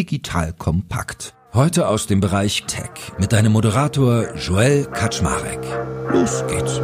Digital Kompakt. Heute aus dem Bereich Tech mit deinem Moderator Joel Kaczmarek. Los geht's.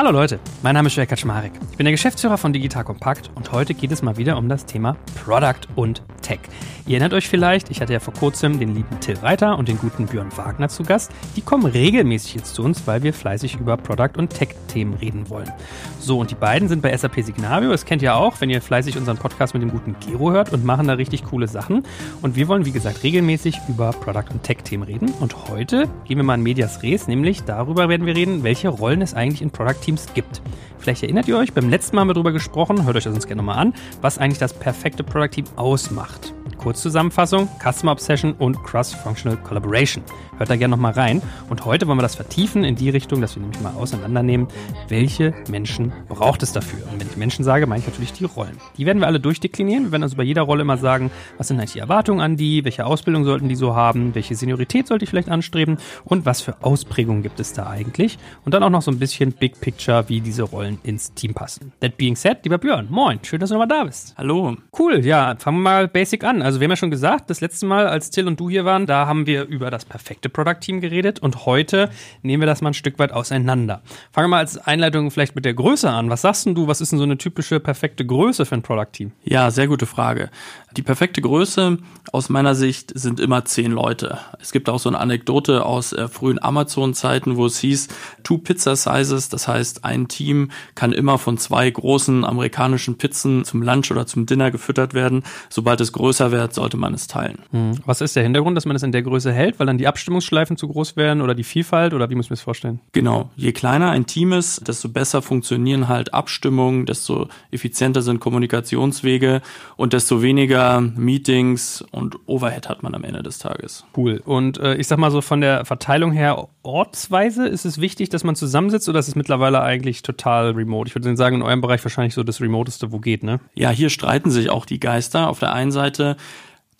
Hallo Leute, mein Name ist Joel Kaczmarek. Ich bin der Geschäftsführer von Digital Compact und heute geht es mal wieder um das Thema Product und Tech. Ihr erinnert euch vielleicht, ich hatte ja vor kurzem den lieben Till Reiter und den guten Björn Wagner zu Gast. Die kommen regelmäßig jetzt zu uns, weil wir fleißig über Product und Tech-Themen reden wollen. So, und die beiden sind bei SAP Signavio. Das kennt ihr auch, wenn ihr fleißig unseren Podcast mit dem guten Gero hört und machen da richtig coole Sachen. Und wir wollen, wie gesagt, regelmäßig über Product und Tech-Themen reden. Und heute gehen wir mal in Medias Res, nämlich darüber werden wir reden, welche Rollen es eigentlich in Product-Teams gibt. Vielleicht erinnert ihr euch, beim letzten Mal haben wir darüber gesprochen, hört euch das uns gerne nochmal an, was eigentlich das perfekte Product-Team ausmacht. Kurzzusammenfassung, Customer Obsession und Cross-Functional Collaboration. Hört da gerne nochmal rein. Und heute wollen wir das vertiefen in die Richtung, dass wir nämlich mal auseinandernehmen, welche Menschen braucht es dafür. Und wenn ich Menschen sage, meine ich natürlich die Rollen. Die werden wir alle durchdeklinieren. Wir werden also bei jeder Rolle immer sagen, was sind eigentlich die Erwartungen an die, welche Ausbildung sollten die so haben, welche Seniorität sollte ich vielleicht anstreben und was für Ausprägungen gibt es da eigentlich. Und dann auch noch so ein bisschen Big Picture, wie diese Rollen ins Team passen. That being said, lieber Björn, moin, schön, dass du nochmal da bist. Hallo. Cool, ja, fangen wir mal basic an. Also wir haben ja schon gesagt, das letzte Mal, als Till und du hier waren, da haben wir über das perfekte Product Team geredet und heute nehmen wir das mal ein Stück weit auseinander. Fangen wir mal als Einleitung vielleicht mit der Größe an. Was sagst du, was ist denn so eine typische perfekte Größe für ein Product Team? Ja, sehr gute Frage. Die perfekte Größe aus meiner Sicht sind immer zehn Leute. Es gibt auch so eine Anekdote aus äh, frühen Amazon-Zeiten, wo es hieß, two Pizza Sizes, das heißt, ein Team kann immer von zwei großen amerikanischen Pizzen zum Lunch oder zum Dinner gefüttert werden. Sobald es größer wird, sollte man es teilen. Hm. Was ist der Hintergrund, dass man es in der Größe hält, weil dann die Abstimmungsschleifen zu groß werden oder die Vielfalt oder wie muss man es vorstellen? Genau. Je kleiner ein Team ist, desto besser funktionieren halt Abstimmungen, desto effizienter sind Kommunikationswege und desto weniger Meetings und Overhead hat man am Ende des Tages. Cool. Und äh, ich sag mal so von der Verteilung her ortsweise ist es wichtig, dass man zusammensitzt oder ist es mittlerweile eigentlich total remote? Ich würde sagen, in eurem Bereich wahrscheinlich so das remoteste, wo geht, ne? Ja, hier streiten sich auch die Geister. Auf der einen Seite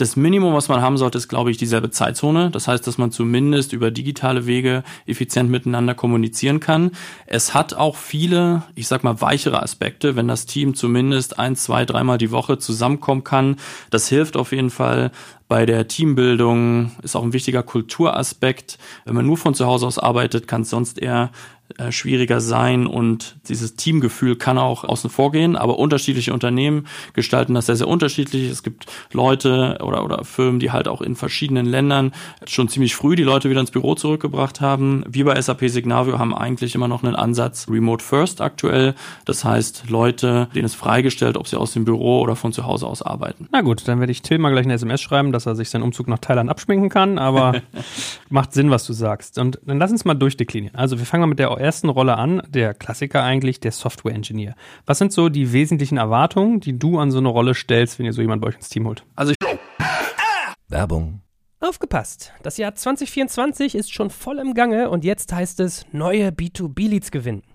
das Minimum, was man haben sollte, ist, glaube ich, dieselbe Zeitzone. Das heißt, dass man zumindest über digitale Wege effizient miteinander kommunizieren kann. Es hat auch viele, ich sag mal, weichere Aspekte, wenn das Team zumindest ein, zwei, dreimal die Woche zusammenkommen kann. Das hilft auf jeden Fall bei der Teambildung, ist auch ein wichtiger Kulturaspekt. Wenn man nur von zu Hause aus arbeitet, kann es sonst eher äh, schwieriger sein und dieses Teamgefühl kann auch außen vor gehen, aber unterschiedliche Unternehmen gestalten das sehr, sehr unterschiedlich. Es gibt Leute oder, oder Firmen, die halt auch in verschiedenen Ländern schon ziemlich früh die Leute wieder ins Büro zurückgebracht haben. Wir bei SAP Signavio haben eigentlich immer noch einen Ansatz Remote First aktuell. Das heißt, Leute, denen ist freigestellt, ob sie aus dem Büro oder von zu Hause aus arbeiten. Na gut, dann werde ich Till mal gleich eine SMS schreiben, dass er sich seinen Umzug nach Thailand abschminken kann, aber macht Sinn, was du sagst. Und dann lass uns mal durchdeklinieren. Also wir fangen mal mit der ersten Rolle an, der Klassiker eigentlich, der Software Engineer. Was sind so die wesentlichen Erwartungen, die du an so eine Rolle stellst, wenn ihr so jemand bei euch ins Team holt? Also ich Werbung. Aufgepasst! Das Jahr 2024 ist schon voll im Gange und jetzt heißt es neue B2B-Leads gewinnen.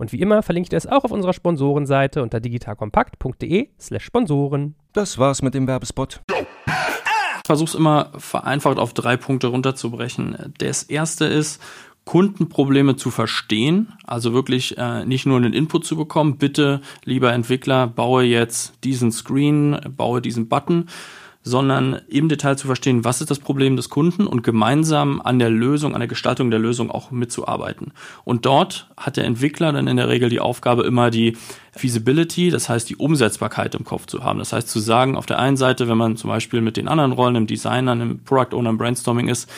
Und wie immer verlinke ich dir es auch auf unserer Sponsorenseite unter digitalkompakt.de slash Sponsoren. Das war's mit dem Werbespot. versuche es immer vereinfacht auf drei Punkte runterzubrechen. Das erste ist, Kundenprobleme zu verstehen, also wirklich äh, nicht nur einen Input zu bekommen, bitte, lieber Entwickler, baue jetzt diesen Screen, baue diesen Button, sondern im Detail zu verstehen, was ist das Problem des Kunden und gemeinsam an der Lösung, an der Gestaltung der Lösung auch mitzuarbeiten. Und dort hat der Entwickler dann in der Regel die Aufgabe, immer die Feasibility, das heißt die Umsetzbarkeit im Kopf zu haben. Das heißt zu sagen, auf der einen Seite, wenn man zum Beispiel mit den anderen Rollen, im Designer, im Product Owner, im Brainstorming ist,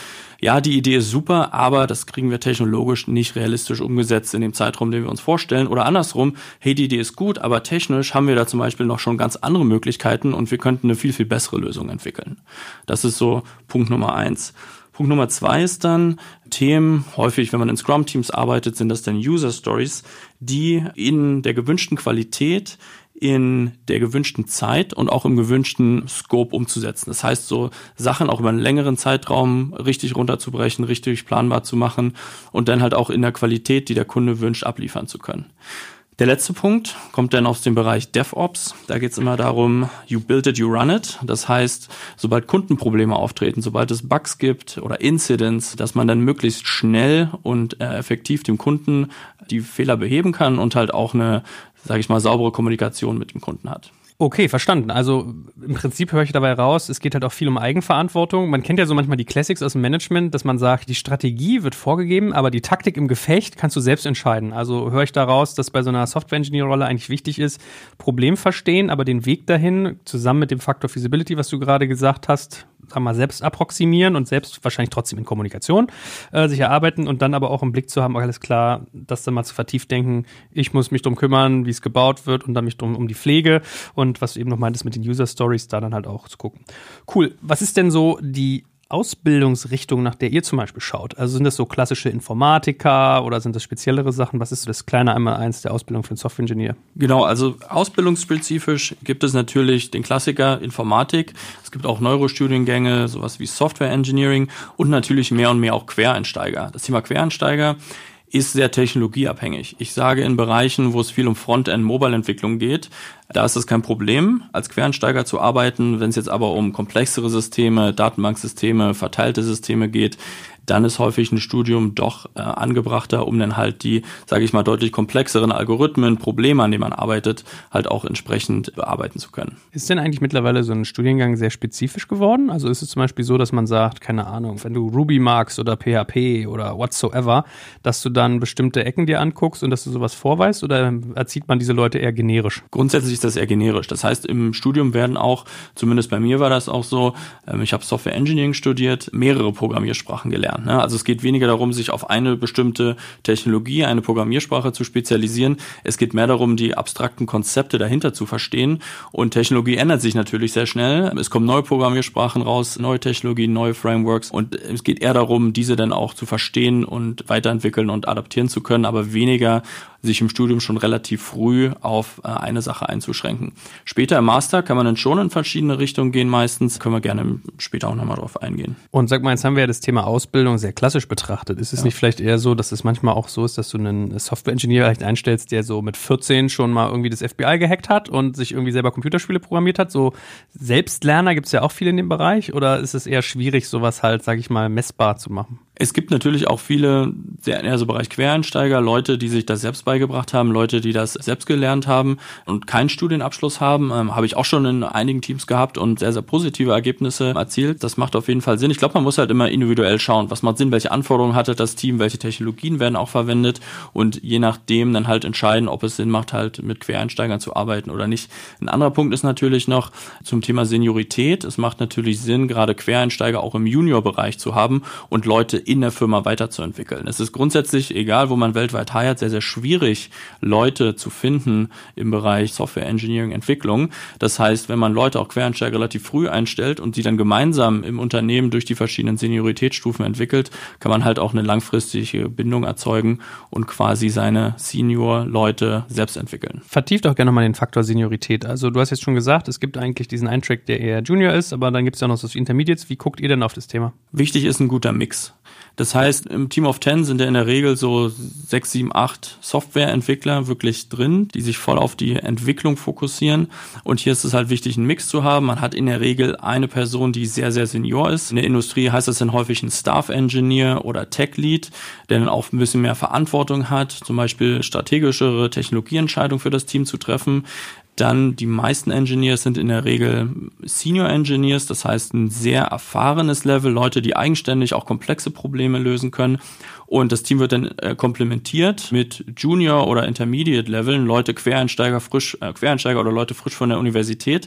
ja, die Idee ist super, aber das kriegen wir technologisch nicht realistisch umgesetzt in dem Zeitraum, den wir uns vorstellen. Oder andersrum, hey, die Idee ist gut, aber technisch haben wir da zum Beispiel noch schon ganz andere Möglichkeiten und wir könnten eine viel, viel bessere Lösung entwickeln. Das ist so Punkt Nummer eins. Punkt Nummer zwei ist dann Themen, häufig, wenn man in Scrum-Teams arbeitet, sind das dann User Stories, die in der gewünschten Qualität in der gewünschten Zeit und auch im gewünschten Scope umzusetzen. Das heißt, so Sachen auch über einen längeren Zeitraum richtig runterzubrechen, richtig planbar zu machen und dann halt auch in der Qualität, die der Kunde wünscht, abliefern zu können. Der letzte Punkt kommt dann aus dem Bereich DevOps. Da geht es immer darum, you build it, you run it. Das heißt, sobald Kundenprobleme auftreten, sobald es Bugs gibt oder Incidents, dass man dann möglichst schnell und äh, effektiv dem Kunden die Fehler beheben kann und halt auch eine sage ich mal, saubere Kommunikation mit dem Kunden hat. Okay, verstanden. Also im Prinzip höre ich dabei raus, es geht halt auch viel um Eigenverantwortung. Man kennt ja so manchmal die Classics aus dem Management, dass man sagt, die Strategie wird vorgegeben, aber die Taktik im Gefecht kannst du selbst entscheiden. Also höre ich daraus, dass bei so einer Software-Engineer-Rolle eigentlich wichtig ist, Problem verstehen, aber den Weg dahin, zusammen mit dem Faktor Feasibility, was du gerade gesagt hast, sagen wir mal, selbst approximieren und selbst wahrscheinlich trotzdem in Kommunikation äh, sich erarbeiten und dann aber auch im Blick zu haben, alles klar, das dann mal zu vertieft denken, ich muss mich drum kümmern, wie es gebaut wird und dann mich drum um die Pflege und was du eben noch meintest mit den User Stories, da dann halt auch zu gucken. Cool. Was ist denn so die Ausbildungsrichtung, nach der ihr zum Beispiel schaut? Also sind das so klassische Informatiker oder sind das speziellere Sachen? Was ist das kleine einmal eins der Ausbildung für einen Software-Ingenieur? Genau, also ausbildungsspezifisch gibt es natürlich den Klassiker Informatik. Es gibt auch Neurostudiengänge, sowas wie Software Engineering und natürlich mehr und mehr auch Quereinsteiger. Das Thema Quereinsteiger ist sehr technologieabhängig. Ich sage in Bereichen, wo es viel um Frontend-Mobile-Entwicklung geht, da ist es kein Problem, als Quereinsteiger zu arbeiten. Wenn es jetzt aber um komplexere Systeme, Datenbanksysteme, verteilte Systeme geht, dann ist häufig ein Studium doch äh, angebrachter, um dann halt die, sage ich mal, deutlich komplexeren Algorithmen, Probleme, an denen man arbeitet, halt auch entsprechend bearbeiten zu können. Ist denn eigentlich mittlerweile so ein Studiengang sehr spezifisch geworden? Also ist es zum Beispiel so, dass man sagt, keine Ahnung, wenn du Ruby magst oder PHP oder whatsoever, dass du dann bestimmte Ecken dir anguckst und dass du sowas vorweist oder erzieht man diese Leute eher generisch? Grundsätzlich ist das eher generisch. Das heißt, im Studium werden auch, zumindest bei mir war das auch so, ähm, ich habe Software Engineering studiert, mehrere Programmiersprachen gelernt. Ne? Also es geht weniger darum, sich auf eine bestimmte Technologie, eine Programmiersprache zu spezialisieren. Es geht mehr darum, die abstrakten Konzepte dahinter zu verstehen. Und Technologie ändert sich natürlich sehr schnell. Es kommen neue Programmiersprachen raus, neue Technologien, neue Frameworks. Und es geht eher darum, diese dann auch zu verstehen und weiterentwickeln und adaptieren zu können, aber weniger sich im Studium schon relativ früh auf äh, eine Sache einzuschränken. Später im Master kann man dann schon in verschiedene Richtungen gehen meistens. Können wir gerne später auch nochmal drauf eingehen. Und sag mal, jetzt haben wir ja das Thema Ausbildung sehr klassisch betrachtet. Ist es ja. nicht vielleicht eher so, dass es manchmal auch so ist, dass du einen Software-Engineer vielleicht einstellst, der so mit 14 schon mal irgendwie das FBI gehackt hat und sich irgendwie selber Computerspiele programmiert hat? So Selbstlerner gibt es ja auch viele in dem Bereich oder ist es eher schwierig, sowas halt, sag ich mal, messbar zu machen? Es gibt natürlich auch viele, sehr eher so Bereich Quereinsteiger, Leute, die sich das selbst beigebracht haben, Leute, die das selbst gelernt haben und keinen Studienabschluss haben. Ähm, Habe ich auch schon in einigen Teams gehabt und sehr, sehr positive Ergebnisse erzielt. Das macht auf jeden Fall Sinn. Ich glaube, man muss halt immer individuell schauen, was macht Sinn, welche Anforderungen hatte das Team, welche Technologien werden auch verwendet und je nachdem dann halt entscheiden, ob es Sinn macht, halt mit Quereinsteigern zu arbeiten oder nicht. Ein anderer Punkt ist natürlich noch zum Thema Seniorität. Es macht natürlich Sinn, gerade Quereinsteiger auch im Juniorbereich zu haben und Leute in der Firma weiterzuentwickeln. Es ist grundsätzlich, egal wo man weltweit heiert, sehr, sehr schwierig, Leute zu finden im Bereich Software Engineering Entwicklung. Das heißt, wenn man Leute auch Quereinsteiger relativ früh einstellt und sie dann gemeinsam im Unternehmen durch die verschiedenen Senioritätsstufen entwickelt, kann man halt auch eine langfristige Bindung erzeugen und quasi seine Senior-Leute selbst entwickeln. Vertieft auch gerne nochmal den Faktor Seniorität. Also du hast jetzt schon gesagt, es gibt eigentlich diesen Eintrack, der eher Junior ist, aber dann gibt es ja noch so Intermediates. Wie guckt ihr denn auf das Thema? Wichtig ist ein guter Mix. Das heißt, im Team of Ten sind ja in der Regel so sechs, sieben, acht Softwareentwickler wirklich drin, die sich voll auf die Entwicklung fokussieren. Und hier ist es halt wichtig, einen Mix zu haben. Man hat in der Regel eine Person, die sehr, sehr senior ist. In der Industrie heißt das dann häufig ein Staff Engineer oder Tech Lead, der dann auch ein bisschen mehr Verantwortung hat, zum Beispiel strategischere Technologieentscheidungen für das Team zu treffen. Dann die meisten Engineers sind in der Regel Senior Engineers, das heißt ein sehr erfahrenes Level, Leute, die eigenständig auch komplexe Probleme lösen können. Und das Team wird dann äh, komplementiert mit Junior- oder Intermediate-Leveln, Leute Quereinsteiger, frisch, äh, Quereinsteiger oder Leute frisch von der Universität,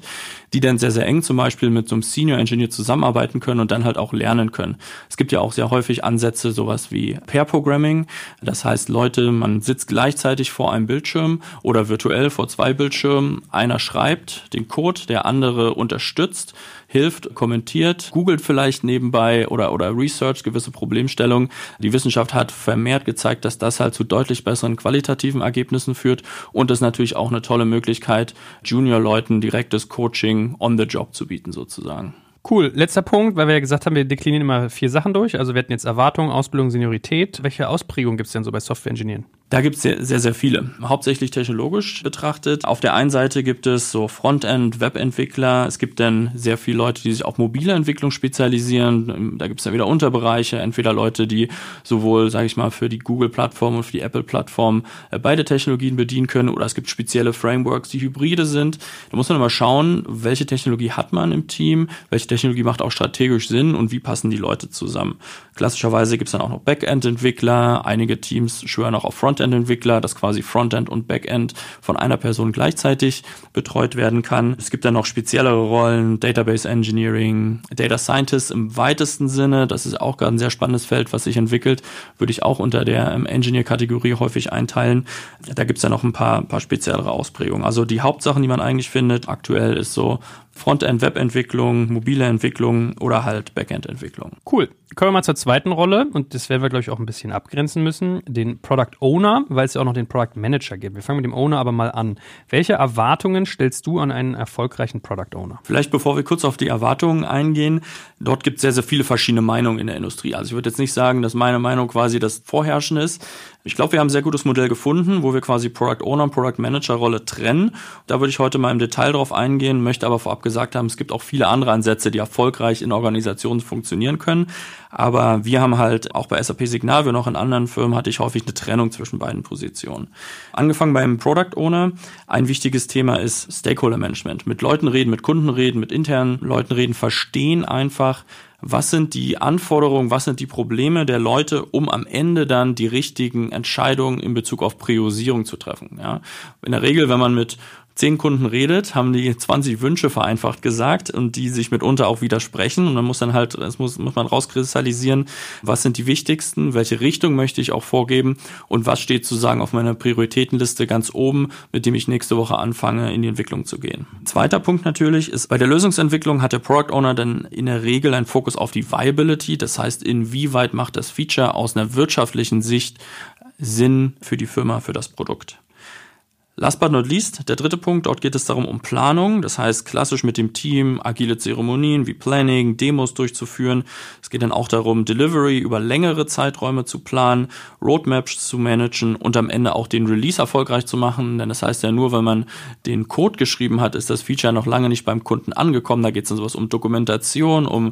die dann sehr, sehr eng zum Beispiel mit so einem Senior-Engineer zusammenarbeiten können und dann halt auch lernen können. Es gibt ja auch sehr häufig Ansätze, sowas wie Pair-Programming. Das heißt, Leute, man sitzt gleichzeitig vor einem Bildschirm oder virtuell vor zwei Bildschirmen. Einer schreibt den Code, der andere unterstützt hilft, kommentiert, googelt vielleicht nebenbei oder, oder research gewisse Problemstellungen. Die Wissenschaft hat vermehrt gezeigt, dass das halt zu deutlich besseren qualitativen Ergebnissen führt und ist natürlich auch eine tolle Möglichkeit, Junior-Leuten direktes Coaching on the job zu bieten sozusagen. Cool. Letzter Punkt, weil wir ja gesagt haben, wir deklinieren immer vier Sachen durch. Also wir hatten jetzt Erwartung, Ausbildung, Seniorität. Welche Ausprägung gibt es denn so bei Software-Engineeren? Da gibt es sehr, sehr, sehr viele. Hauptsächlich technologisch betrachtet. Auf der einen Seite gibt es so Frontend, Webentwickler. Es gibt dann sehr viele Leute, die sich auf mobile Entwicklung spezialisieren. Da gibt es ja wieder Unterbereiche. Entweder Leute, die sowohl, sage ich mal, für die Google-Plattform und für die Apple-Plattform äh, beide Technologien bedienen können. Oder es gibt spezielle Frameworks, die hybride sind. Da muss man immer schauen, welche Technologie hat man im Team, welche Technologie macht auch strategisch Sinn und wie passen die Leute zusammen. Klassischerweise gibt es dann auch noch Backend-Entwickler. Einige Teams schwören auch auf Frontend. Frontend-Entwickler, dass quasi Frontend und Backend von einer Person gleichzeitig betreut werden kann. Es gibt dann noch speziellere Rollen, Database Engineering, Data Scientist im weitesten Sinne. Das ist auch gerade ein sehr spannendes Feld, was sich entwickelt. Würde ich auch unter der ähm, Engineer-Kategorie häufig einteilen. Da gibt es ja noch ein paar, ein paar speziellere Ausprägungen. Also die Hauptsachen, die man eigentlich findet, aktuell ist so Frontend-Web-Entwicklung, mobile Entwicklung oder halt Backend-Entwicklung. Cool. Kommen wir mal zur zweiten Rolle und das werden wir, glaube ich, auch ein bisschen abgrenzen müssen. Den Product Owner, weil es ja auch noch den Product Manager gibt. Wir fangen mit dem Owner aber mal an. Welche Erwartungen stellst du an einen erfolgreichen Product Owner? Vielleicht bevor wir kurz auf die Erwartungen eingehen, dort gibt es sehr, sehr viele verschiedene Meinungen in der Industrie. Also ich würde jetzt nicht sagen, dass meine Meinung quasi das Vorherrschende ist. Ich glaube, wir haben ein sehr gutes Modell gefunden, wo wir quasi Product Owner und Product Manager Rolle trennen. Da würde ich heute mal im Detail drauf eingehen, möchte aber vorab gesagt haben, es gibt auch viele andere Ansätze, die erfolgreich in Organisationen funktionieren können. Aber wir haben halt auch bei SAP Signal, wie noch in anderen Firmen, hatte ich häufig eine Trennung zwischen beiden Positionen. Angefangen beim Product Owner. Ein wichtiges Thema ist Stakeholder Management. Mit Leuten reden, mit Kunden reden, mit internen Leuten reden, verstehen einfach, was sind die Anforderungen, was sind die Probleme der Leute, um am Ende dann die richtigen Entscheidungen in Bezug auf Priorisierung zu treffen. Ja. In der Regel, wenn man mit zehn Kunden redet, haben die 20 Wünsche vereinfacht gesagt und die sich mitunter auch widersprechen. Und dann muss dann halt, es muss, muss man rauskristallisieren, was sind die wichtigsten, welche Richtung möchte ich auch vorgeben und was steht sozusagen auf meiner Prioritätenliste ganz oben, mit dem ich nächste Woche anfange, in die Entwicklung zu gehen. Zweiter Punkt natürlich ist, bei der Lösungsentwicklung hat der Product Owner dann in der Regel einen Fokus auf die Viability. Das heißt, inwieweit macht das Feature aus einer wirtschaftlichen Sicht Sinn für die Firma, für das Produkt. Last but not least, der dritte Punkt, dort geht es darum um Planung, das heißt klassisch mit dem Team agile Zeremonien wie Planning, Demos durchzuführen. Es geht dann auch darum, Delivery über längere Zeiträume zu planen, Roadmaps zu managen und am Ende auch den Release erfolgreich zu machen, denn das heißt ja nur, wenn man den Code geschrieben hat, ist das Feature noch lange nicht beim Kunden angekommen. Da geht es dann sowas um Dokumentation, um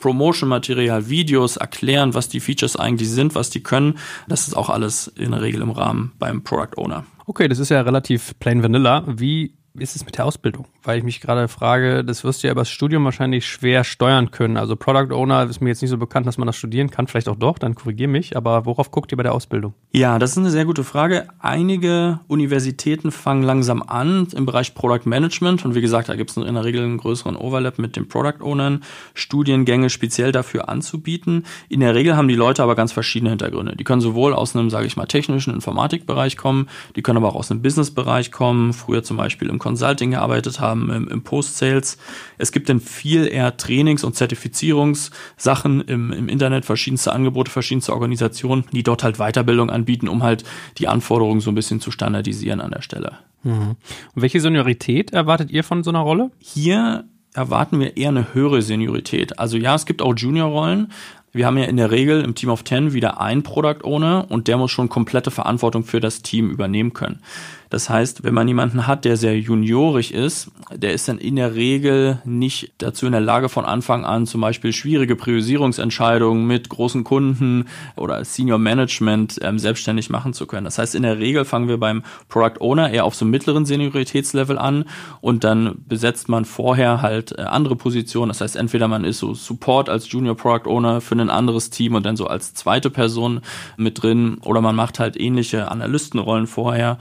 Promotion-Material, Videos, erklären, was die Features eigentlich sind, was die können. Das ist auch alles in der Regel im Rahmen beim Product Owner. Okay, das ist ja relativ plain vanilla. Wie ist es mit der Ausbildung? Weil ich mich gerade frage, das wirst du ja über das Studium wahrscheinlich schwer steuern können. Also Product Owner ist mir jetzt nicht so bekannt, dass man das studieren kann. Vielleicht auch doch, dann korrigier mich. Aber worauf guckt ihr bei der Ausbildung? Ja, das ist eine sehr gute Frage. Einige Universitäten fangen langsam an im Bereich Product Management. Und wie gesagt, da gibt es in der Regel einen größeren Overlap mit den Product Ownern, Studiengänge speziell dafür anzubieten. In der Regel haben die Leute aber ganz verschiedene Hintergründe. Die können sowohl aus einem, sage ich mal, technischen Informatikbereich kommen, die können aber auch aus einem Businessbereich kommen, früher zum Beispiel im Consulting gearbeitet haben, im, im Post-Sales. Es gibt dann viel eher Trainings- und Zertifizierungssachen im, im Internet, verschiedenste Angebote, verschiedenste Organisationen, die dort halt Weiterbildung anbieten, um halt die Anforderungen so ein bisschen zu standardisieren an der Stelle. Mhm. Und welche Seniorität erwartet ihr von so einer Rolle? Hier erwarten wir eher eine höhere Seniorität. Also ja, es gibt auch Junior-Rollen, wir haben ja in der Regel im Team of Ten wieder einen Product Owner und der muss schon komplette Verantwortung für das Team übernehmen können. Das heißt, wenn man jemanden hat, der sehr juniorig ist, der ist dann in der Regel nicht dazu in der Lage von Anfang an zum Beispiel schwierige Priorisierungsentscheidungen mit großen Kunden oder Senior Management ähm, selbstständig machen zu können. Das heißt, in der Regel fangen wir beim Product Owner eher auf so mittleren Senioritätslevel an und dann besetzt man vorher halt äh, andere Positionen. Das heißt, entweder man ist so Support als Junior Product Owner für ein anderes Team und dann so als zweite Person mit drin oder man macht halt ähnliche Analystenrollen vorher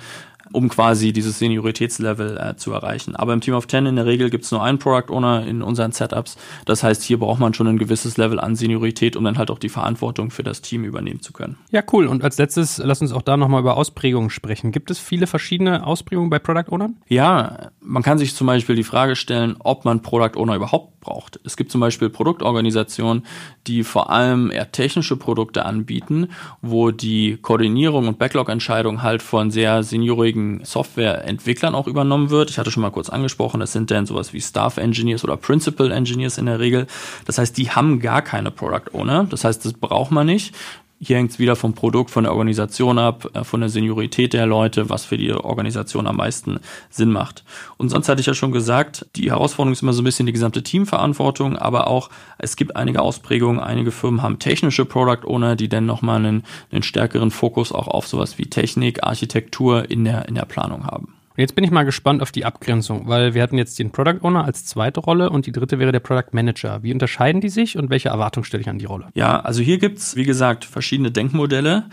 um quasi dieses Senioritätslevel äh, zu erreichen. Aber im Team of Ten in der Regel gibt es nur einen Product Owner in unseren Setups. Das heißt, hier braucht man schon ein gewisses Level an Seniorität, um dann halt auch die Verantwortung für das Team übernehmen zu können. Ja, cool. Und als letztes, lass uns auch da nochmal über Ausprägungen sprechen. Gibt es viele verschiedene Ausprägungen bei Product Ownern? Ja, man kann sich zum Beispiel die Frage stellen, ob man Product Owner überhaupt braucht. Es gibt zum Beispiel Produktorganisationen, die vor allem eher technische Produkte anbieten, wo die Koordinierung und Backlog-Entscheidung halt von sehr seniorigen Softwareentwicklern auch übernommen wird. Ich hatte schon mal kurz angesprochen, das sind dann sowas wie Staff Engineers oder Principal Engineers in der Regel. Das heißt, die haben gar keine Product Owner. Das heißt, das braucht man nicht. Hier hängt es wieder vom Produkt, von der Organisation ab, äh, von der Seniorität der Leute, was für die Organisation am meisten Sinn macht. Und sonst hatte ich ja schon gesagt, die Herausforderung ist immer so ein bisschen die gesamte Teamverantwortung, aber auch es gibt einige Ausprägungen. Einige Firmen haben technische Product Owner, die dann nochmal einen, einen stärkeren Fokus auch auf sowas wie Technik, Architektur in der, in der Planung haben. Und jetzt bin ich mal gespannt auf die Abgrenzung, weil wir hatten jetzt den Product Owner als zweite Rolle und die dritte wäre der Product Manager. Wie unterscheiden die sich und welche Erwartungen stelle ich an die Rolle? Ja, also hier gibt's wie gesagt, verschiedene Denkmodelle.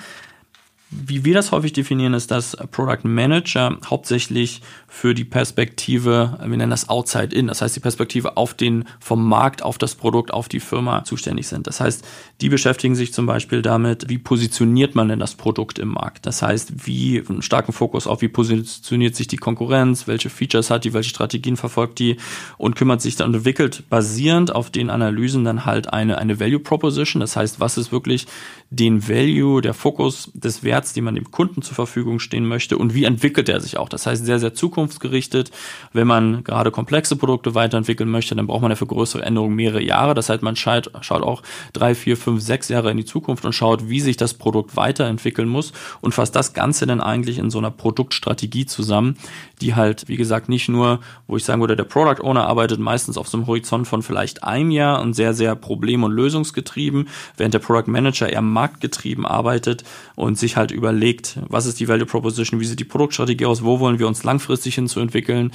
Wie wir das häufig definieren, ist, dass Product Manager hauptsächlich für die Perspektive, wir nennen das Outside In, das heißt die Perspektive auf den, vom Markt, auf das Produkt, auf die Firma zuständig sind. Das heißt, die beschäftigen sich zum Beispiel damit, wie positioniert man denn das Produkt im Markt? Das heißt, wie einen starken Fokus auf, wie positioniert sich die Konkurrenz, welche Features hat die, welche Strategien verfolgt die und kümmert sich dann entwickelt basierend auf den Analysen dann halt eine, eine Value Proposition. Das heißt, was ist wirklich den Value, der Fokus des Werts Wert, den man dem Kunden zur Verfügung stehen möchte und wie entwickelt er sich auch. Das heißt, sehr, sehr zukunftsgerichtet. Wenn man gerade komplexe Produkte weiterentwickeln möchte, dann braucht man ja für größere Änderungen mehrere Jahre. Das heißt, man schaut, schaut auch drei, vier, fünf, sechs Jahre in die Zukunft und schaut, wie sich das Produkt weiterentwickeln muss und fasst das Ganze dann eigentlich in so einer Produktstrategie zusammen, die halt, wie gesagt, nicht nur, wo ich sagen würde, der Product Owner arbeitet meistens auf so einem Horizont von vielleicht einem Jahr und sehr, sehr problem- und lösungsgetrieben, während der Product Manager eher marktgetrieben arbeitet und sich halt halt überlegt, was ist die Value Proposition, wie sieht die Produktstrategie aus, wo wollen wir uns langfristig hinzuentwickeln,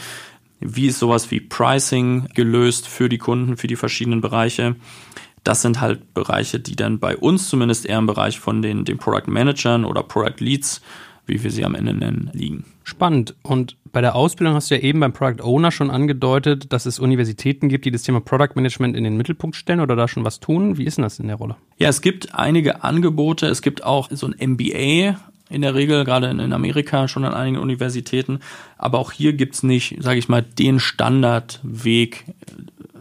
wie ist sowas wie Pricing gelöst für die Kunden, für die verschiedenen Bereiche. Das sind halt Bereiche, die dann bei uns zumindest eher im Bereich von den, den Product Managern oder Product Leads, wie wir sie am Ende nennen, liegen. Spannend. Und bei der Ausbildung hast du ja eben beim Product Owner schon angedeutet, dass es Universitäten gibt, die das Thema Product Management in den Mittelpunkt stellen oder da schon was tun. Wie ist denn das in der Rolle? Ja, es gibt einige Angebote. Es gibt auch so ein MBA in der Regel, gerade in, Amerika schon an einigen Universitäten. Aber auch hier gibt's nicht, sage ich mal, den Standardweg,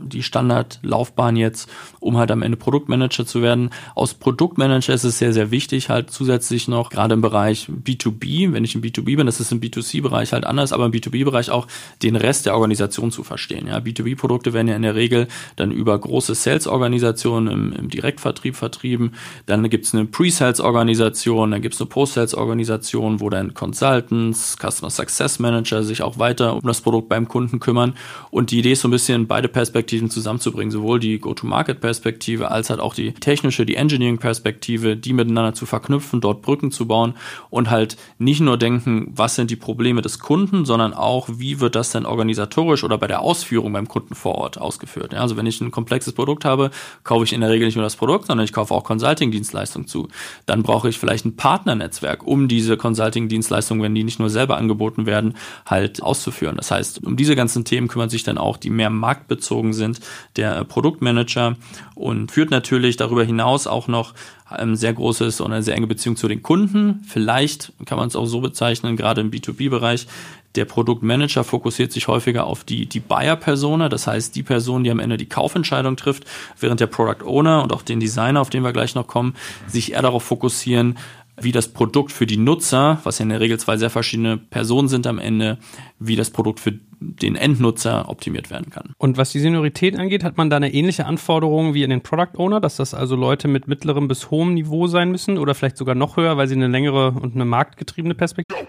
die Standardlaufbahn jetzt, um halt am Ende Produktmanager zu werden. Aus Produktmanager ist es sehr, sehr wichtig, halt zusätzlich noch, gerade im Bereich B2B, wenn ich im B2B bin, das ist im B2C-Bereich halt anders, aber im B2B-Bereich auch den Rest der Organisation zu verstehen. Ja, B2B-Produkte werden ja in der Regel dann über große Sales-Organisationen im, im, Direktvertrieb vertrieben. Dann gibt's eine Pre-Sales-Organisation, dann gibt's eine Post-Sales-Organisation, wo dann Consultants, Customer Success Manager sich auch weiter um das Produkt beim Kunden kümmern. Und die Idee ist so ein bisschen, beide Perspektiven zusammenzubringen, sowohl die Go-to-Market-Perspektive Perspektive als halt auch die technische, die Engineering-Perspektive, die miteinander zu verknüpfen, dort Brücken zu bauen und halt nicht nur denken, was sind die Probleme des Kunden, sondern auch, wie wird das denn organisatorisch oder bei der Ausführung beim Kunden vor Ort ausgeführt. Ja, also wenn ich ein komplexes Produkt habe, kaufe ich in der Regel nicht nur das Produkt, sondern ich kaufe auch Consulting-Dienstleistungen zu. Dann brauche ich vielleicht ein Partnernetzwerk, um diese Consulting-Dienstleistungen, wenn die nicht nur selber angeboten werden, halt auszuführen. Das heißt, um diese ganzen Themen kümmern sich dann auch die mehr marktbezogen sind, der Produktmanager und führt natürlich darüber hinaus auch noch ein ähm, sehr großes und eine sehr enge Beziehung zu den Kunden. Vielleicht kann man es auch so bezeichnen, gerade im B2B-Bereich. Der Produktmanager fokussiert sich häufiger auf die, die Buyer-Persona, das heißt die Person, die am Ende die Kaufentscheidung trifft, während der Product Owner und auch den Designer, auf den wir gleich noch kommen, sich eher darauf fokussieren, wie das Produkt für die Nutzer, was ja in der Regel zwei sehr verschiedene Personen sind am Ende, wie das Produkt für den Endnutzer optimiert werden kann. Und was die Seniorität angeht, hat man da eine ähnliche Anforderung wie in den Product Owner, dass das also Leute mit mittlerem bis hohem Niveau sein müssen oder vielleicht sogar noch höher, weil sie eine längere und eine marktgetriebene Perspektive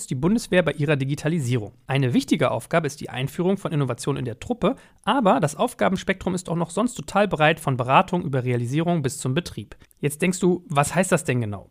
die Bundeswehr bei ihrer Digitalisierung. Eine wichtige Aufgabe ist die Einführung von Innovation in der Truppe, aber das Aufgabenspektrum ist auch noch sonst total breit von Beratung über Realisierung bis zum Betrieb. Jetzt denkst du, was heißt das denn genau?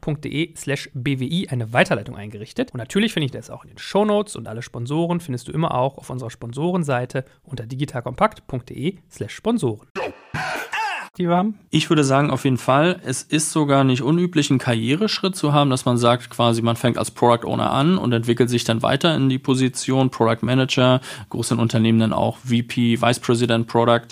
digitalkompakt.de slash bwi eine Weiterleitung eingerichtet. Und natürlich finde ich das auch in den Shownotes und alle Sponsoren findest du immer auch auf unserer Sponsorenseite unter digitalkompakt.de slash Sponsoren die wir haben? Ich würde sagen, auf jeden Fall. Es ist sogar nicht unüblich, einen Karriereschritt zu haben, dass man sagt, quasi, man fängt als Product Owner an und entwickelt sich dann weiter in die Position Product Manager, großen Unternehmen dann auch VP, Vice President Product.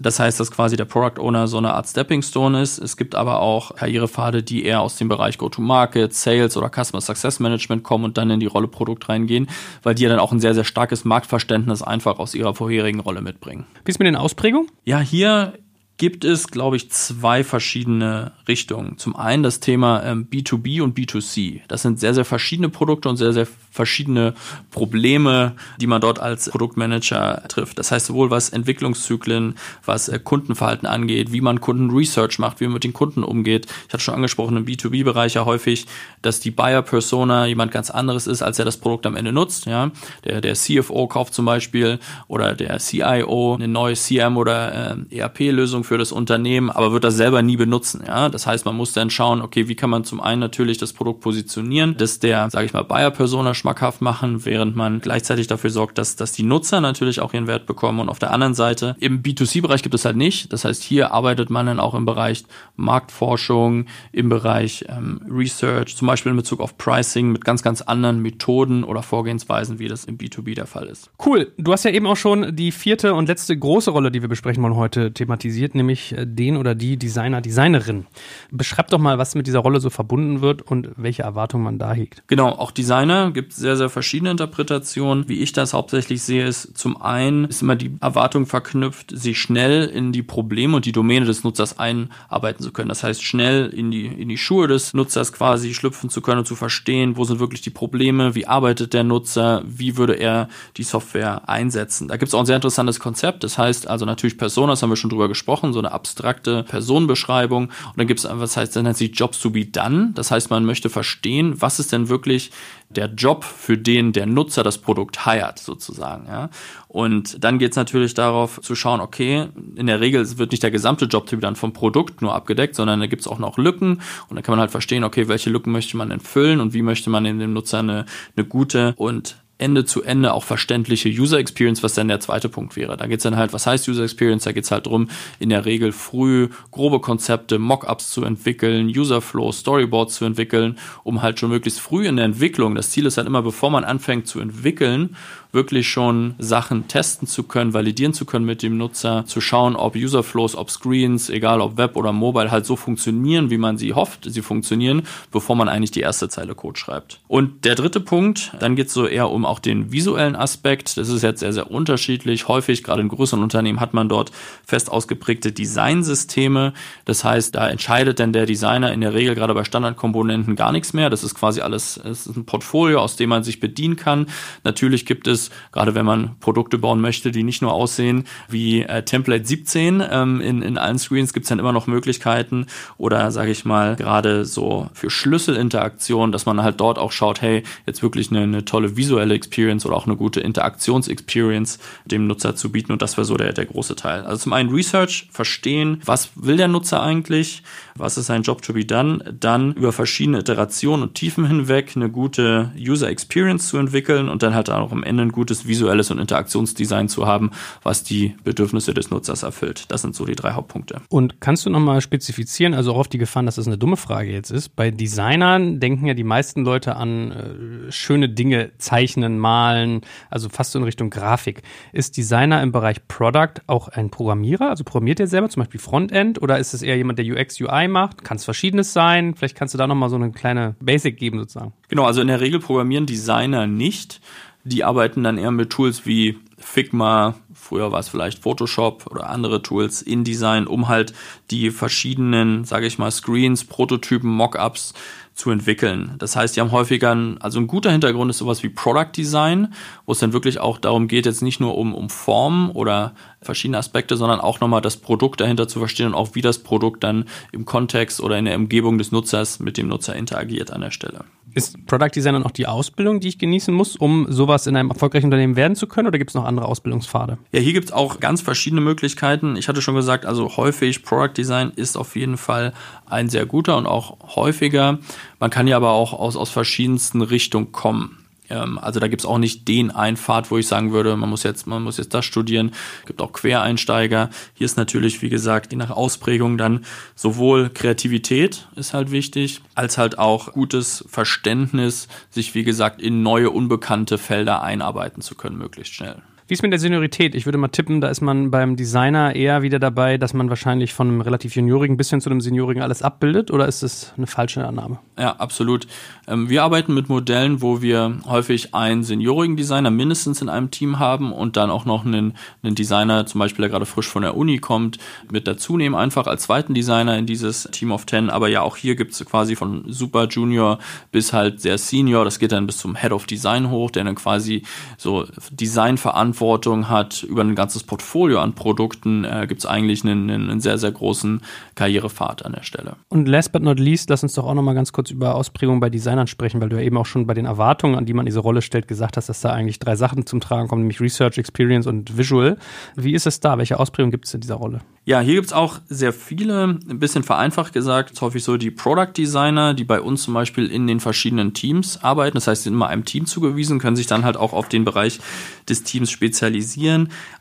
Das heißt, dass quasi der Product Owner so eine Art Stepping Stone ist. Es gibt aber auch Karrierepfade, die eher aus dem Bereich Go-to-Market, Sales oder Customer Success Management kommen und dann in die Rolle Produkt reingehen, weil die ja dann auch ein sehr, sehr starkes Marktverständnis einfach aus ihrer vorherigen Rolle mitbringen. Wie ist mit den Ausprägungen? Ja, hier gibt es, glaube ich, zwei verschiedene Richtungen. Zum einen das Thema ähm, B2B und B2C. Das sind sehr, sehr verschiedene Produkte und sehr, sehr verschiedene Probleme, die man dort als Produktmanager trifft. Das heißt sowohl was Entwicklungszyklen, was äh, Kundenverhalten angeht, wie man Kundenresearch macht, wie man mit den Kunden umgeht. Ich hatte schon angesprochen im B2B-Bereich ja häufig, dass die Buyer-Persona jemand ganz anderes ist, als er das Produkt am Ende nutzt. Ja, der, der CFO kauft zum Beispiel oder der CIO eine neue CM oder äh, ERP-Lösung für das Unternehmen, aber wird das selber nie benutzen. Ja, das heißt, man muss dann schauen, okay, wie kann man zum einen natürlich das Produkt positionieren, dass der, sage ich mal, Buyer-Persona schmackhaft machen, während man gleichzeitig dafür sorgt, dass, dass die Nutzer natürlich auch ihren Wert bekommen. Und auf der anderen Seite, im B2C-Bereich gibt es halt nicht. Das heißt, hier arbeitet man dann auch im Bereich Marktforschung, im Bereich ähm, Research, zum Beispiel in Bezug auf Pricing mit ganz, ganz anderen Methoden oder Vorgehensweisen, wie das im B2B der Fall ist. Cool. Du hast ja eben auch schon die vierte und letzte große Rolle, die wir besprechen wollen, heute thematisiert, nämlich äh, den oder die Designer, Designerin. Beschreib doch mal, was mit dieser Rolle so verbunden wird und welche Erwartungen man da hegt. Genau, auch Designer gibt sehr, sehr verschiedene Interpretationen. Wie ich das hauptsächlich sehe, ist zum einen ist immer die Erwartung verknüpft, sich schnell in die Probleme und die Domäne des Nutzers einarbeiten zu können. Das heißt, schnell in die, in die Schuhe des Nutzers quasi schlüpfen zu können und zu verstehen, wo sind wirklich die Probleme, wie arbeitet der Nutzer, wie würde er die Software einsetzen. Da gibt es auch ein sehr interessantes Konzept. Das heißt also natürlich Personas, haben wir schon drüber gesprochen, so eine abstrakte Personenbeschreibung. Und dann gibt es, was heißt, dann nennt sich Jobs to be done. Das heißt, man möchte verstehen, was ist denn wirklich der Job, für den der Nutzer das Produkt hired, sozusagen. Ja? Und dann geht es natürlich darauf zu schauen, okay, in der Regel wird nicht der gesamte Jobtyp dann vom Produkt nur abgedeckt, sondern da gibt es auch noch Lücken und dann kann man halt verstehen, okay, welche Lücken möchte man denn füllen und wie möchte man dem Nutzer eine, eine gute und Ende zu Ende auch verständliche User Experience, was dann der zweite Punkt wäre. Da geht's dann halt, was heißt User Experience? Da geht's halt drum, in der Regel früh grobe Konzepte, Mockups zu entwickeln, User Flow, Storyboards zu entwickeln, um halt schon möglichst früh in der Entwicklung, das Ziel ist halt immer, bevor man anfängt zu entwickeln, wirklich schon Sachen testen zu können, validieren zu können mit dem Nutzer, zu schauen, ob User Flows, ob Screens, egal ob Web oder Mobile, halt so funktionieren, wie man sie hofft, sie funktionieren, bevor man eigentlich die erste Zeile Code schreibt. Und der dritte Punkt, dann geht's so eher um auch den visuellen Aspekt. Das ist jetzt sehr, sehr unterschiedlich. Häufig, gerade in größeren Unternehmen, hat man dort fest ausgeprägte Designsysteme. Das heißt, da entscheidet denn der Designer in der Regel gerade bei Standardkomponenten gar nichts mehr. Das ist quasi alles, es ist ein Portfolio, aus dem man sich bedienen kann. Natürlich gibt es es, gerade wenn man Produkte bauen möchte, die nicht nur aussehen wie äh, Template 17 ähm, in, in allen Screens, gibt es dann immer noch Möglichkeiten oder sage ich mal gerade so für Schlüsselinteraktion, dass man halt dort auch schaut, hey, jetzt wirklich eine, eine tolle visuelle Experience oder auch eine gute Interaktionsexperience dem Nutzer zu bieten und das wäre so der, der große Teil. Also zum einen Research, verstehen, was will der Nutzer eigentlich, was ist sein Job to be done, dann über verschiedene Iterationen und Tiefen hinweg eine gute User Experience zu entwickeln und dann halt auch am Ende ein gutes visuelles und Interaktionsdesign zu haben, was die Bedürfnisse des Nutzers erfüllt. Das sind so die drei Hauptpunkte. Und kannst du nochmal spezifizieren, also auch auf die Gefahr, dass das eine dumme Frage jetzt ist, bei Designern denken ja die meisten Leute an äh, schöne Dinge, zeichnen, malen, also fast so in Richtung Grafik. Ist Designer im Bereich Product auch ein Programmierer? Also programmiert er selber zum Beispiel Frontend oder ist es eher jemand, der UX, UI macht? Kann es verschiedenes sein? Vielleicht kannst du da nochmal so eine kleine Basic geben sozusagen. Genau, also in der Regel programmieren Designer nicht. Die arbeiten dann eher mit Tools wie Figma, früher war es vielleicht Photoshop oder andere Tools, InDesign, um halt die verschiedenen, sage ich mal, Screens, Prototypen, Mockups zu entwickeln. Das heißt, die haben häufiger, ein, also ein guter Hintergrund ist sowas wie Product Design, wo es dann wirklich auch darum geht, jetzt nicht nur um, um Form oder verschiedene Aspekte, sondern auch nochmal das Produkt dahinter zu verstehen und auch wie das Produkt dann im Kontext oder in der Umgebung des Nutzers mit dem Nutzer interagiert an der Stelle. Ist Product Design dann auch die Ausbildung, die ich genießen muss, um sowas in einem erfolgreichen Unternehmen werden zu können oder gibt es noch andere Ausbildungspfade? Ja, hier gibt es auch ganz verschiedene Möglichkeiten. Ich hatte schon gesagt, also häufig Product Design ist auf jeden Fall ein sehr guter und auch häufiger. Man kann ja aber auch aus, aus verschiedensten Richtungen kommen. Ähm, also da gibt es auch nicht den Einfahrt, wo ich sagen würde, man muss jetzt, man muss jetzt das studieren. Es gibt auch Quereinsteiger. Hier ist natürlich, wie gesagt, je nach Ausprägung dann sowohl Kreativität ist halt wichtig, als halt auch gutes Verständnis, sich wie gesagt in neue unbekannte Felder einarbeiten zu können, möglichst schnell. Wie ist mit der Seniorität? Ich würde mal tippen, da ist man beim Designer eher wieder dabei, dass man wahrscheinlich von einem relativ Juniorigen bis hin zu einem Seniorigen alles abbildet oder ist das eine falsche Annahme? Ja, absolut. Ähm, wir arbeiten mit Modellen, wo wir häufig einen seniorigen Designer mindestens in einem Team haben und dann auch noch einen, einen Designer, zum Beispiel, der gerade frisch von der Uni kommt, mit dazu nehmen, einfach als zweiten Designer in dieses Team of Ten. Aber ja, auch hier gibt es quasi von Super Junior bis halt sehr Senior. Das geht dann bis zum Head of Design hoch, der dann quasi so Designverantwortung Verantwortung hat über ein ganzes Portfolio an Produkten, äh, gibt es eigentlich einen, einen sehr, sehr großen Karrierepfad an der Stelle. Und last but not least, lass uns doch auch nochmal ganz kurz über Ausprägungen bei Designern sprechen, weil du ja eben auch schon bei den Erwartungen, an die man diese Rolle stellt, gesagt hast, dass da eigentlich drei Sachen zum Tragen kommen, nämlich Research, Experience und Visual. Wie ist es da? Welche Ausprägung gibt es in dieser Rolle? Ja, hier gibt es auch sehr viele, ein bisschen vereinfacht gesagt, ist häufig so die Product Designer, die bei uns zum Beispiel in den verschiedenen Teams arbeiten. Das heißt, sind immer einem Team zugewiesen, können sich dann halt auch auf den Bereich des Teams spezialisieren.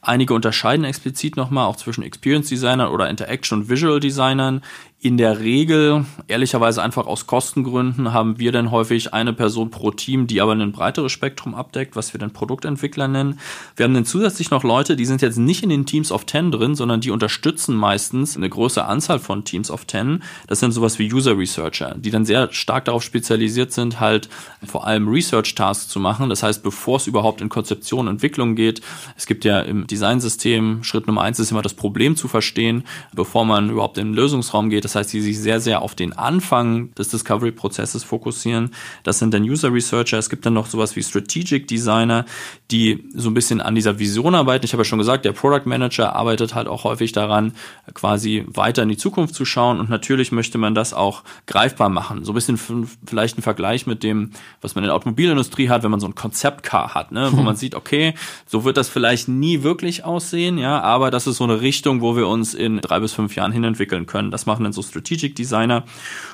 Einige unterscheiden explizit nochmal auch zwischen Experience Designern oder Interaction und Visual Designern. In der Regel, ehrlicherweise einfach aus Kostengründen, haben wir dann häufig eine Person pro Team, die aber ein breiteres Spektrum abdeckt, was wir dann Produktentwickler nennen. Wir haben dann zusätzlich noch Leute, die sind jetzt nicht in den Teams of 10 drin, sondern die unterstützen meistens eine große Anzahl von Teams of 10. Das sind sowas wie User Researcher, die dann sehr stark darauf spezialisiert sind, halt vor allem Research Tasks zu machen. Das heißt, bevor es überhaupt in Konzeption Entwicklung geht, es gibt ja im Designsystem, Schritt Nummer eins ist immer das Problem zu verstehen, bevor man überhaupt in den Lösungsraum geht. Das heißt, die sich sehr, sehr auf den Anfang des Discovery-Prozesses fokussieren. Das sind dann User Researcher. Es gibt dann noch sowas wie Strategic Designer, die so ein bisschen an dieser Vision arbeiten. Ich habe ja schon gesagt, der Product Manager arbeitet halt auch häufig daran, quasi weiter in die Zukunft zu schauen. Und natürlich möchte man das auch greifbar machen. So ein bisschen vielleicht ein Vergleich mit dem, was man in der Automobilindustrie hat, wenn man so ein Konzeptcar hat, ne? wo man sieht, okay, so wird das vielleicht nie wirklich aussehen, ja, aber das ist so eine Richtung, wo wir uns in drei bis fünf Jahren hin entwickeln können. Das machen dann so Strategic Designer.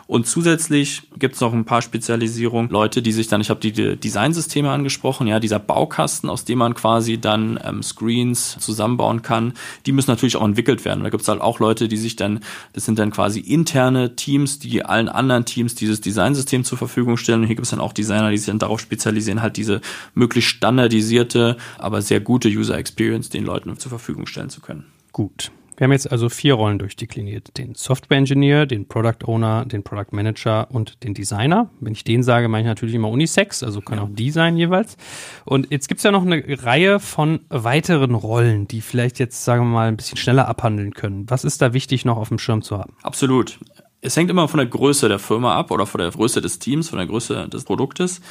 Und zusätzlich gibt es noch ein paar Spezialisierungen, Leute, die sich dann, ich habe die Designsysteme angesprochen, ja, dieser Baukasten, aus dem man quasi dann ähm, Screens zusammenbauen kann, die müssen natürlich auch entwickelt werden. Da gibt es halt auch Leute, die sich dann, das sind dann quasi interne Teams, die allen anderen Teams dieses Designsystem zur Verfügung stellen. Und hier gibt es dann auch Designer, die sich dann darauf spezialisieren, halt diese möglichst standardisierte, aber sehr gute User Experience den Leuten zur Verfügung stellen zu können. Gut. Wir haben jetzt also vier Rollen durchdekliniert. Den Software Engineer, den Product Owner, den Product Manager und den Designer. Wenn ich den sage, meine ich natürlich immer Unisex, also kann auch die sein jeweils. Und jetzt gibt's ja noch eine Reihe von weiteren Rollen, die vielleicht jetzt, sagen wir mal, ein bisschen schneller abhandeln können. Was ist da wichtig noch auf dem Schirm zu haben? Absolut. Es hängt immer von der Größe der Firma ab oder von der Größe des Teams, von der Größe des Produktes.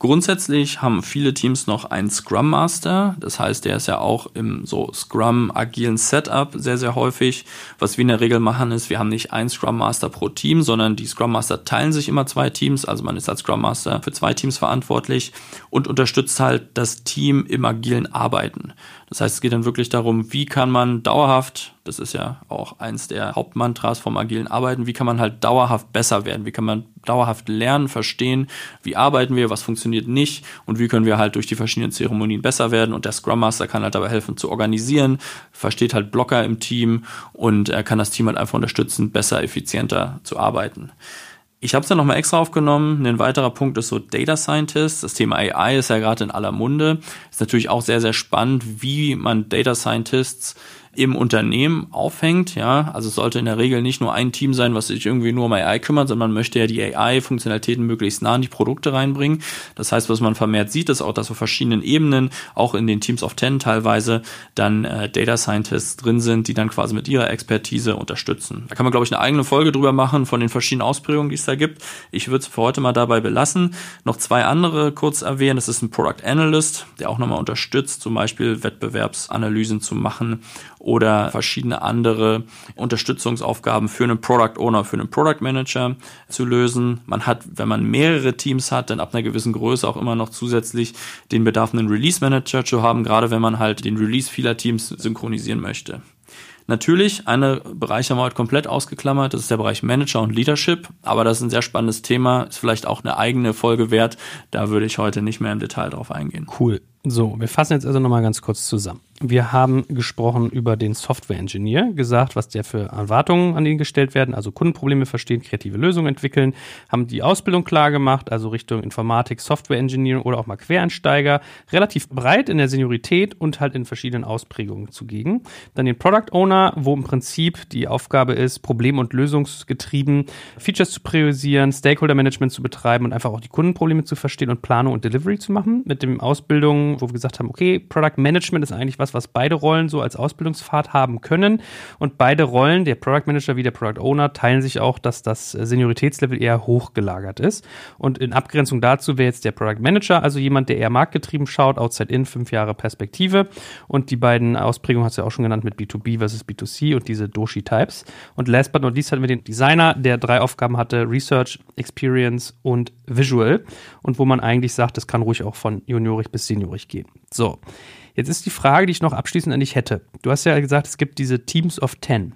Grundsätzlich haben viele Teams noch einen Scrum Master. Das heißt, der ist ja auch im so Scrum agilen Setup sehr, sehr häufig. Was wir in der Regel machen ist, wir haben nicht einen Scrum Master pro Team, sondern die Scrum Master teilen sich immer zwei Teams. Also man ist als Scrum Master für zwei Teams verantwortlich und unterstützt halt das Team im agilen Arbeiten. Das heißt, es geht dann wirklich darum, wie kann man dauerhaft, das ist ja auch eins der Hauptmantras vom agilen Arbeiten, wie kann man halt dauerhaft besser werden, wie kann man dauerhaft lernen, verstehen, wie arbeiten wir, was funktioniert nicht und wie können wir halt durch die verschiedenen Zeremonien besser werden und der Scrum Master kann halt dabei helfen zu organisieren, versteht halt Blocker im Team und er kann das Team halt einfach unterstützen, besser, effizienter zu arbeiten. Ich habe es dann nochmal extra aufgenommen. Ein weiterer Punkt ist so Data Scientist. Das Thema AI ist ja gerade in aller Munde. Ist natürlich auch sehr, sehr spannend, wie man Data Scientists im Unternehmen aufhängt. Ja, also es sollte in der Regel nicht nur ein Team sein, was sich irgendwie nur um AI kümmert, sondern man möchte ja die AI-Funktionalitäten möglichst nah in die Produkte reinbringen. Das heißt, was man vermehrt sieht, ist auch, dass auf verschiedenen Ebenen, auch in den Teams of Ten teilweise, dann äh, Data Scientists drin sind, die dann quasi mit ihrer Expertise unterstützen. Da kann man, glaube ich, eine eigene Folge drüber machen von den verschiedenen Ausprägungen, die es da gibt. Ich würde es für heute mal dabei belassen. Noch zwei andere kurz erwähnen. Das ist ein Product Analyst, der auch nochmal unterstützt, zum Beispiel Wettbewerbsanalysen zu machen oder verschiedene andere Unterstützungsaufgaben für einen Product Owner, für einen Product Manager zu lösen. Man hat, wenn man mehrere Teams hat, dann ab einer gewissen Größe auch immer noch zusätzlich den Bedarf, einen Release Manager zu haben, gerade wenn man halt den Release vieler Teams synchronisieren möchte. Natürlich, eine Bereich haben wir heute komplett ausgeklammert, das ist der Bereich Manager und Leadership, aber das ist ein sehr spannendes Thema, ist vielleicht auch eine eigene Folge wert, da würde ich heute nicht mehr im Detail drauf eingehen. Cool. So, wir fassen jetzt also nochmal ganz kurz zusammen. Wir haben gesprochen über den Software Engineer, gesagt, was der für Erwartungen an ihn gestellt werden, also Kundenprobleme verstehen, kreative Lösungen entwickeln, haben die Ausbildung klar gemacht, also Richtung Informatik, Software Engineering oder auch mal Quereinsteiger, relativ breit in der Seniorität und halt in verschiedenen Ausprägungen zugegen. Dann den Product Owner, wo im Prinzip die Aufgabe ist, problem- und lösungsgetrieben Features zu priorisieren, Stakeholder Management zu betreiben und einfach auch die Kundenprobleme zu verstehen und Planung und Delivery zu machen. Mit dem Ausbildung, wo wir gesagt haben, okay, Product Management ist eigentlich was, was, beide Rollen so als Ausbildungspfad haben können. Und beide Rollen, der Product Manager wie der Product Owner, teilen sich auch, dass das Senioritätslevel eher hochgelagert ist. Und in Abgrenzung dazu wäre jetzt der Product Manager, also jemand, der eher marktgetrieben schaut, outside in, fünf Jahre Perspektive. Und die beiden Ausprägungen hast du ja auch schon genannt mit B2B versus B2C und diese Doshi-Types. Und last but not least hatten wir den Designer, der drei Aufgaben hatte, Research, Experience und Visual. Und wo man eigentlich sagt, das kann ruhig auch von juniorig bis seniorig gehen. So. Jetzt ist die Frage, die ich noch abschließend an dich hätte. Du hast ja gesagt, es gibt diese Teams of Ten.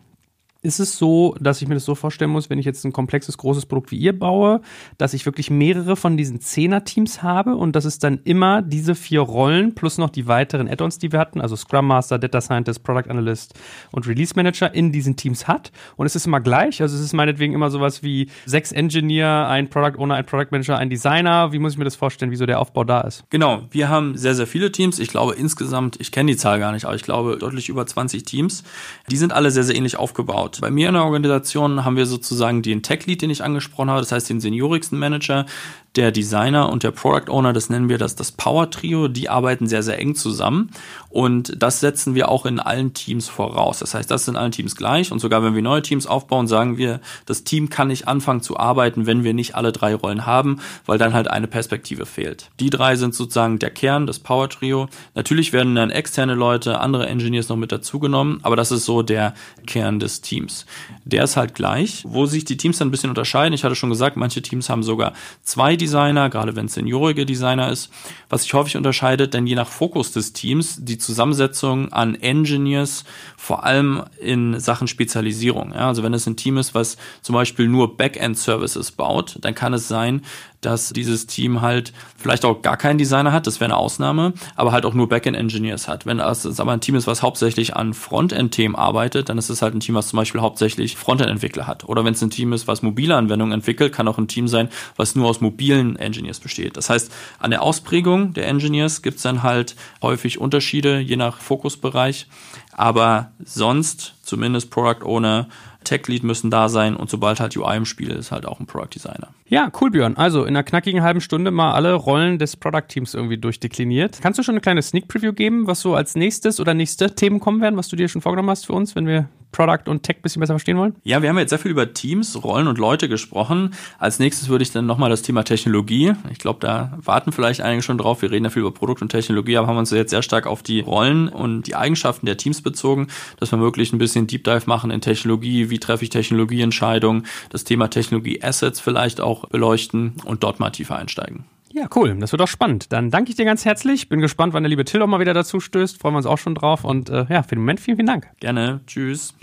Ist es so, dass ich mir das so vorstellen muss, wenn ich jetzt ein komplexes, großes Produkt wie ihr baue, dass ich wirklich mehrere von diesen Zehner-Teams habe und dass es dann immer diese vier Rollen plus noch die weiteren Add-ons, die wir hatten, also Scrum Master, Data Scientist, Product Analyst und Release Manager in diesen Teams hat? Und es ist immer gleich? Also es ist meinetwegen immer sowas wie sechs Engineer, ein Product Owner, ein Product Manager, ein Designer. Wie muss ich mir das vorstellen, wieso der Aufbau da ist? Genau, wir haben sehr, sehr viele Teams. Ich glaube insgesamt, ich kenne die Zahl gar nicht, aber ich glaube deutlich über 20 Teams. Die sind alle sehr, sehr ähnlich aufgebaut aufgebaut. Bei mir in der Organisation haben wir sozusagen den Tech Lead, den ich angesprochen habe, das heißt den seniorigsten Manager, der Designer und der Product Owner, das nennen wir das, das Power Trio, die arbeiten sehr, sehr eng zusammen. Und das setzen wir auch in allen Teams voraus. Das heißt, das sind allen Teams gleich. Und sogar wenn wir neue Teams aufbauen, sagen wir, das Team kann nicht anfangen zu arbeiten, wenn wir nicht alle drei Rollen haben, weil dann halt eine Perspektive fehlt. Die drei sind sozusagen der Kern, das Power Trio. Natürlich werden dann externe Leute, andere Engineers noch mit dazugenommen, aber das ist so der Kern des Teams. Der ist halt gleich. Wo sich die Teams dann ein bisschen unterscheiden, ich hatte schon gesagt, manche Teams haben sogar zwei Designer, gerade wenn es seniorige Designer ist, was sich häufig unterscheidet, denn je nach Fokus des Teams die Zusammensetzung an Engineers, vor allem in Sachen Spezialisierung. Ja, also wenn es ein Team ist, was zum Beispiel nur Backend-Services baut, dann kann es sein, dass dieses Team halt vielleicht auch gar keinen Designer hat, das wäre eine Ausnahme, aber halt auch nur Backend-Engineers hat. Wenn es aber ein Team ist, was hauptsächlich an Frontend-Themen arbeitet, dann ist es halt ein Team, was zum Beispiel hauptsächlich Frontend-Entwickler hat. Oder wenn es ein Team ist, was mobile Anwendungen entwickelt, kann auch ein Team sein, was nur aus mobilen Engineers besteht. Das heißt, an der Ausprägung der Engineers gibt es dann halt häufig Unterschiede, je nach Fokusbereich. Aber sonst, zumindest Product Owner, Tech Lead müssen da sein und sobald halt UI im Spiel ist, halt auch ein Product Designer. Ja, cool, Björn. Also in einer knackigen halben Stunde mal alle Rollen des Product Teams irgendwie durchdekliniert. Kannst du schon eine kleine Sneak Preview geben, was so als nächstes oder nächste Themen kommen werden, was du dir schon vorgenommen hast für uns, wenn wir Product und Tech ein bisschen besser verstehen wollen? Ja, wir haben jetzt sehr viel über Teams, Rollen und Leute gesprochen. Als nächstes würde ich dann nochmal das Thema Technologie. Ich glaube, da warten vielleicht einige schon drauf. Wir reden ja viel über Produkt und Technologie, aber haben uns jetzt sehr stark auf die Rollen und die Eigenschaften der Teams bezogen, dass wir wirklich ein bisschen Deep Dive machen in Technologie. Wie treffe ich Technologieentscheidungen? Das Thema Technologie Assets vielleicht auch beleuchten und dort mal tiefer einsteigen. Ja, cool. Das wird auch spannend. Dann danke ich dir ganz herzlich. Bin gespannt, wann der liebe Till auch mal wieder dazu stößt. Freuen wir uns auch schon drauf. Und äh, ja, für den Moment vielen, vielen Dank. Gerne. Tschüss.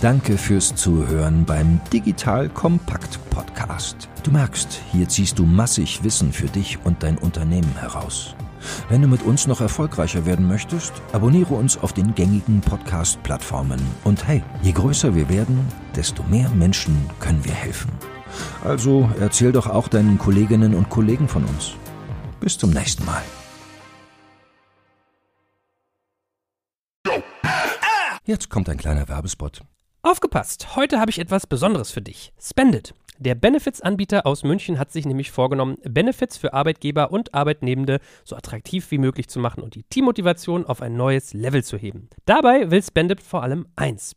Danke fürs Zuhören beim Digital Kompakt Podcast. Du merkst, hier ziehst du massig Wissen für dich und dein Unternehmen heraus. Wenn du mit uns noch erfolgreicher werden möchtest, abonniere uns auf den gängigen Podcast-Plattformen. Und hey, je größer wir werden, desto mehr Menschen können wir helfen. Also erzähl doch auch deinen Kolleginnen und Kollegen von uns. Bis zum nächsten Mal. Jetzt kommt ein kleiner Werbespot. Aufgepasst! Heute habe ich etwas Besonderes für dich. Spendit. Der Benefits-Anbieter aus München hat sich nämlich vorgenommen, Benefits für Arbeitgeber und Arbeitnehmende so attraktiv wie möglich zu machen und die Teammotivation auf ein neues Level zu heben. Dabei will Spendit vor allem eins: